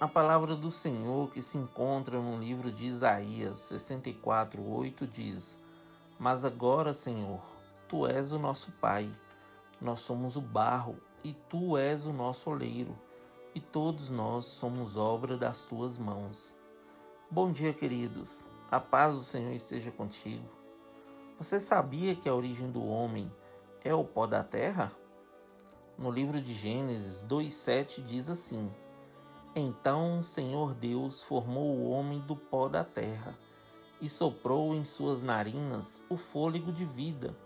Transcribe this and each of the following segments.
A palavra do Senhor que se encontra no livro de Isaías 64, 8 diz: Mas agora, Senhor, tu és o nosso Pai, nós somos o barro e tu és o nosso oleiro, e todos nós somos obra das tuas mãos. Bom dia, queridos. A paz do Senhor esteja contigo. Você sabia que a origem do homem é o pó da terra? No livro de Gênesis 2:7 diz assim: Então o Senhor Deus formou o homem do pó da terra e soprou em suas narinas o fôlego de vida,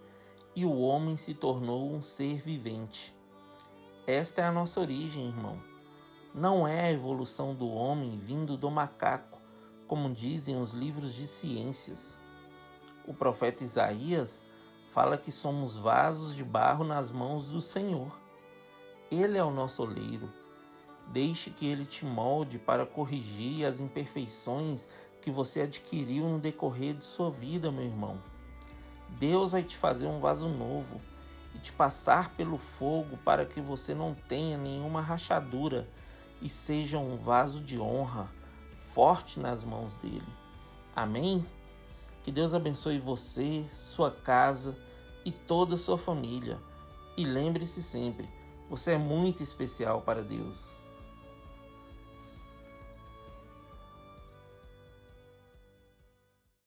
e o homem se tornou um ser vivente. Esta é a nossa origem, irmão. Não é a evolução do homem vindo do macaco, como dizem os livros de ciências. O profeta Isaías fala que somos vasos de barro nas mãos do Senhor. Ele é o nosso oleiro. Deixe que ele te molde para corrigir as imperfeições que você adquiriu no decorrer de sua vida, meu irmão. Deus vai te fazer um vaso novo e te passar pelo fogo para que você não tenha nenhuma rachadura e seja um vaso de honra, forte nas mãos dele. Amém? Que Deus abençoe você, sua casa e toda a sua família. E lembre-se sempre, você é muito especial para Deus.